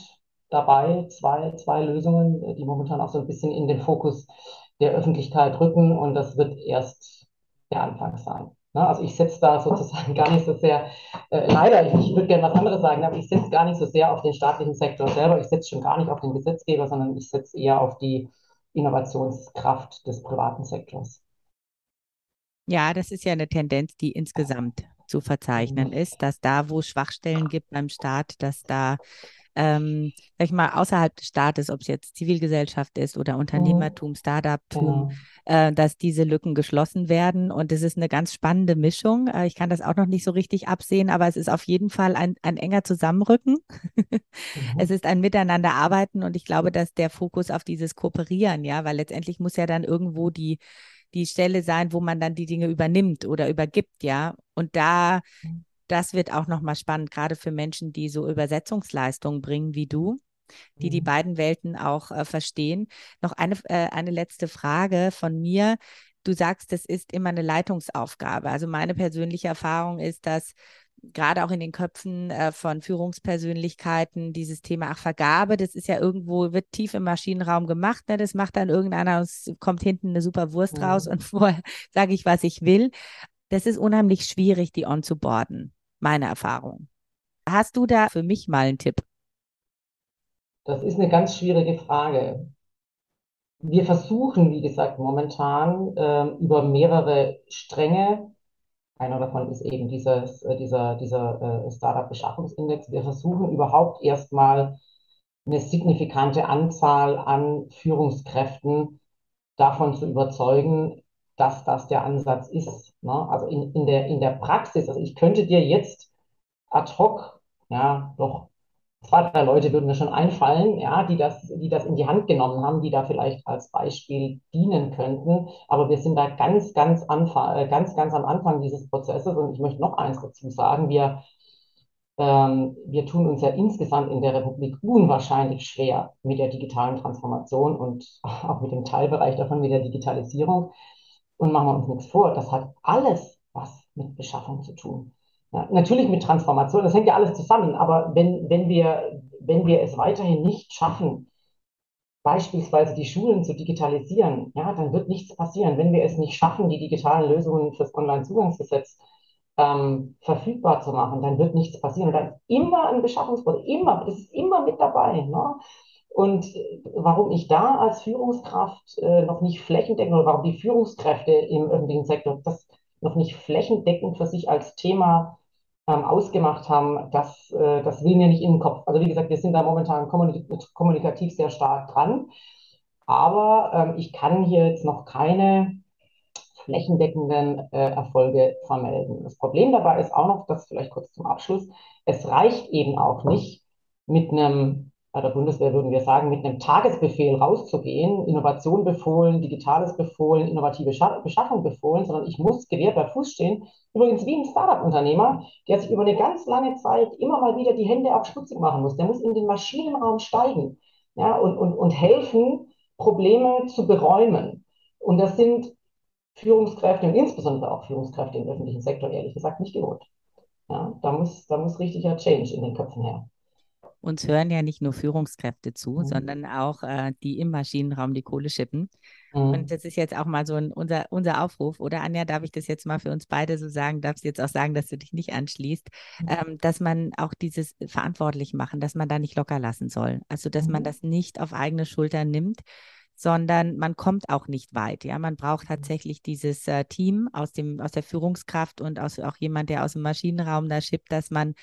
B: dabei, zwei, zwei Lösungen, die momentan auch so ein bisschen in den Fokus der Öffentlichkeit rücken und das wird erst der Anfang sein. Ne? Also ich setze da sozusagen gar nicht so sehr, äh, leider, ich, ich würde gerne was anderes sagen, aber ich setze gar nicht so sehr auf den staatlichen Sektor selber, ich setze schon gar nicht auf den Gesetzgeber, sondern ich setze eher auf die Innovationskraft des privaten Sektors.
A: Ja, das ist ja eine Tendenz, die insgesamt zu verzeichnen mhm. ist, dass da, wo es Schwachstellen gibt beim Staat, dass da ähm, sag ich mal, außerhalb des Staates, ob es jetzt Zivilgesellschaft ist oder Unternehmertum, mhm. Startup-tum, ja. äh, dass diese Lücken geschlossen werden. Und es ist eine ganz spannende Mischung. Äh, ich kann das auch noch nicht so richtig absehen, aber es ist auf jeden Fall ein, ein enger Zusammenrücken. mhm. Es ist ein Miteinanderarbeiten und ich glaube, dass der Fokus auf dieses Kooperieren, ja, weil letztendlich muss ja dann irgendwo die die Stelle sein, wo man dann die Dinge übernimmt oder übergibt, ja. Und da mhm das wird auch nochmal spannend, gerade für Menschen, die so Übersetzungsleistungen bringen wie du, die die mhm. beiden Welten auch äh, verstehen. Noch eine, äh, eine letzte Frage von mir. Du sagst, es ist immer eine Leitungsaufgabe. Also meine persönliche Erfahrung ist, dass gerade auch in den Köpfen äh, von Führungspersönlichkeiten dieses Thema ach Vergabe, das ist ja irgendwo, wird tief im Maschinenraum gemacht, ne? das macht dann irgendeiner und es kommt hinten eine super Wurst ja. raus und vorher sage ich, was ich will das ist unheimlich schwierig, die onzuboarden, meine Erfahrung. Hast du da für mich mal einen Tipp?
B: Das ist eine ganz schwierige Frage. Wir versuchen, wie gesagt, momentan äh, über mehrere Stränge, einer davon ist eben dieses, äh, dieser, dieser äh, Startup-Beschaffungsindex, wir versuchen überhaupt erstmal eine signifikante Anzahl an Führungskräften davon zu überzeugen, dass das der Ansatz ist. Ne? Also in, in, der, in der Praxis, also ich könnte dir jetzt ad hoc, ja, doch zwei, drei Leute würden mir schon einfallen, ja, die das, die das in die Hand genommen haben, die da vielleicht als Beispiel dienen könnten. Aber wir sind da ganz, ganz, Anfang, äh, ganz, ganz am Anfang dieses Prozesses. Und ich möchte noch eins dazu sagen. Wir, ähm, wir tun uns ja insgesamt in der Republik unwahrscheinlich schwer mit der digitalen Transformation und auch mit dem Teilbereich davon, mit der Digitalisierung. Und machen wir uns nichts vor, das hat alles was mit Beschaffung zu tun. Ja, natürlich mit Transformation, das hängt ja alles zusammen, aber wenn, wenn, wir, wenn wir es weiterhin nicht schaffen, beispielsweise die Schulen zu digitalisieren, ja, dann wird nichts passieren. Wenn wir es nicht schaffen, die digitalen Lösungen fürs Onlinezugangsgesetz ähm, verfügbar zu machen, dann wird nichts passieren. Und dann immer ein Beschaffungsprozess, immer, das ist immer mit dabei. Ne? Und warum ich da als Führungskraft äh, noch nicht flächendeckend oder warum die Führungskräfte im öffentlichen Sektor das noch nicht flächendeckend für sich als Thema ähm, ausgemacht haben, das, äh, das will mir nicht in den Kopf. Also wie gesagt, wir sind da momentan kommunik kommunikativ sehr stark dran. Aber ähm, ich kann hier jetzt noch keine flächendeckenden äh, Erfolge vermelden. Das Problem dabei ist auch noch, das vielleicht kurz zum Abschluss, es reicht eben auch nicht mit einem bei der Bundeswehr würden wir sagen, mit einem Tagesbefehl rauszugehen, Innovation befohlen, Digitales befohlen, innovative Beschaffung befohlen, sondern ich muss gewehrt bei Fuß stehen. Übrigens wie ein Startup-Unternehmer, der sich über eine ganz lange Zeit immer mal wieder die Hände auf Stutzig machen muss. Der muss in den Maschinenraum steigen ja, und, und, und helfen, Probleme zu beräumen. Und das sind Führungskräfte und insbesondere auch Führungskräfte im öffentlichen Sektor ehrlich gesagt nicht gewohnt. Ja, da, muss, da muss richtiger Change in den Köpfen her
A: uns hören ja nicht nur Führungskräfte zu, mhm. sondern auch äh, die im Maschinenraum die Kohle schippen. Mhm. Und das ist jetzt auch mal so ein, unser, unser Aufruf. Oder Anja, darf ich das jetzt mal für uns beide so sagen? Darfst du jetzt auch sagen, dass du dich nicht anschließt? Mhm. Ähm, dass man auch dieses verantwortlich machen, dass man da nicht locker lassen soll. Also, dass man mhm. das nicht auf eigene Schultern nimmt, sondern man kommt auch nicht weit. Ja, man braucht mhm. tatsächlich dieses äh, Team aus dem aus der Führungskraft und aus, auch jemand, der aus dem Maschinenraum da schippt, dass man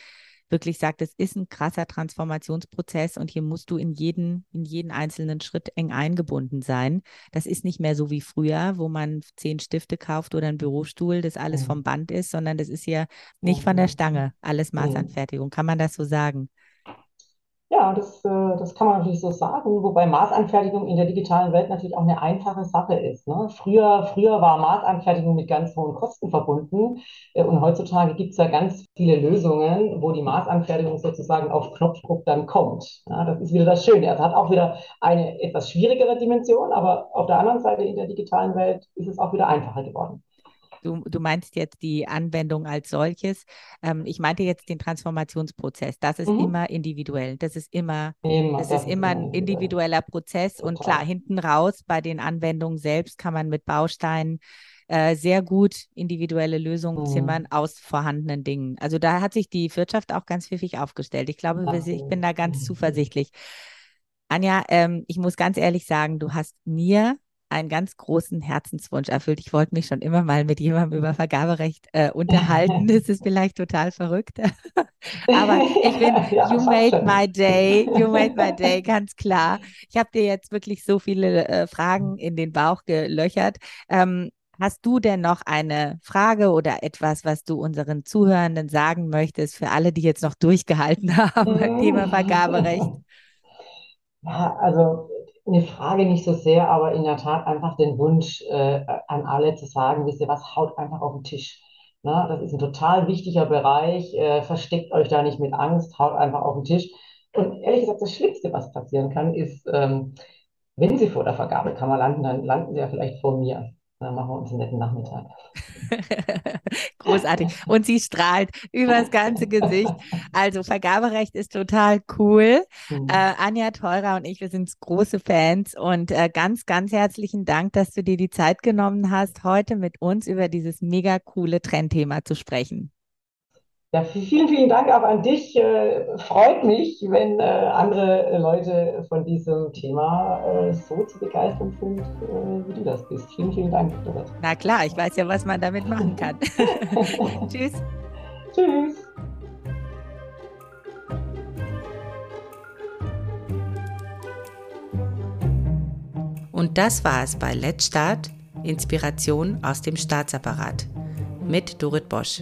A: wirklich sagt, es ist ein krasser Transformationsprozess und hier musst du in jeden, in jeden einzelnen Schritt eng eingebunden sein. Das ist nicht mehr so wie früher, wo man zehn Stifte kauft oder einen Bürostuhl, das alles vom Band ist, sondern das ist ja nicht von der Stange, alles Maßanfertigung. Kann man das so sagen?
B: Ja, das, äh, das kann man natürlich so sagen, wobei Maßanfertigung in der digitalen Welt natürlich auch eine einfache Sache ist. Ne? Früher, früher war Maßanfertigung mit ganz hohen Kosten verbunden äh, und heutzutage gibt es ja ganz viele Lösungen, wo die Maßanfertigung sozusagen auf Knopfdruck dann kommt. Ja, das ist wieder das Schöne. Es hat auch wieder eine etwas schwierigere Dimension, aber auf der anderen Seite in der digitalen Welt ist es auch wieder einfacher geworden.
A: Du, du meinst jetzt die Anwendung als solches. Ähm, ich meinte jetzt den Transformationsprozess. Das ist mhm. immer individuell. Das ist immer, immer das, ist immer ein individueller Prozess. Total. Und klar, hinten raus bei den Anwendungen selbst kann man mit Bausteinen äh, sehr gut individuelle Lösungen mhm. zimmern aus vorhandenen Dingen. Also da hat sich die Wirtschaft auch ganz pfiffig aufgestellt. Ich glaube, ich bin da ganz zuversichtlich. Anja, ähm, ich muss ganz ehrlich sagen, du hast mir einen ganz großen Herzenswunsch erfüllt. Ich wollte mich schon immer mal mit jemandem über Vergaberecht äh, unterhalten. Das ist vielleicht total verrückt. Aber ich bin, ja, you made my day, you made my day, ganz klar. Ich habe dir jetzt wirklich so viele äh, Fragen in den Bauch gelöchert. Ähm, Hast du denn noch eine Frage oder etwas, was du unseren Zuhörenden sagen möchtest, für alle, die jetzt noch durchgehalten haben beim Thema Vergaberecht?
B: Ja, also eine Frage nicht so sehr, aber in der Tat einfach den Wunsch äh, an alle zu sagen, wisst ihr was, haut einfach auf den Tisch. Na, das ist ein total wichtiger Bereich. Äh, versteckt euch da nicht mit Angst, haut einfach auf den Tisch. Und ehrlich gesagt, das Schlimmste, was passieren kann, ist, ähm, wenn Sie vor der Vergabekammer landen, dann landen Sie ja vielleicht vor mir. Dann machen wir uns einen netten Nachmittag.
A: Großartig. Und sie strahlt über das ganze Gesicht. Also Vergaberecht ist total cool. Mhm. Äh, Anja Teurer und ich, wir sind große Fans und äh, ganz, ganz herzlichen Dank, dass du dir die Zeit genommen hast, heute mit uns über dieses mega coole Trendthema zu sprechen.
B: Ja, vielen, vielen Dank auch an dich. Äh, freut mich, wenn äh, andere Leute von diesem Thema äh, so zu begeistern sind, wie du das bist. Vielen, vielen Dank. Dorette.
A: Na klar, ich weiß ja, was man damit machen kann. Tschüss.
B: Tschüss.
A: Und das war es bei Let's Start, Inspiration aus dem Staatsapparat mit Dorit Bosch.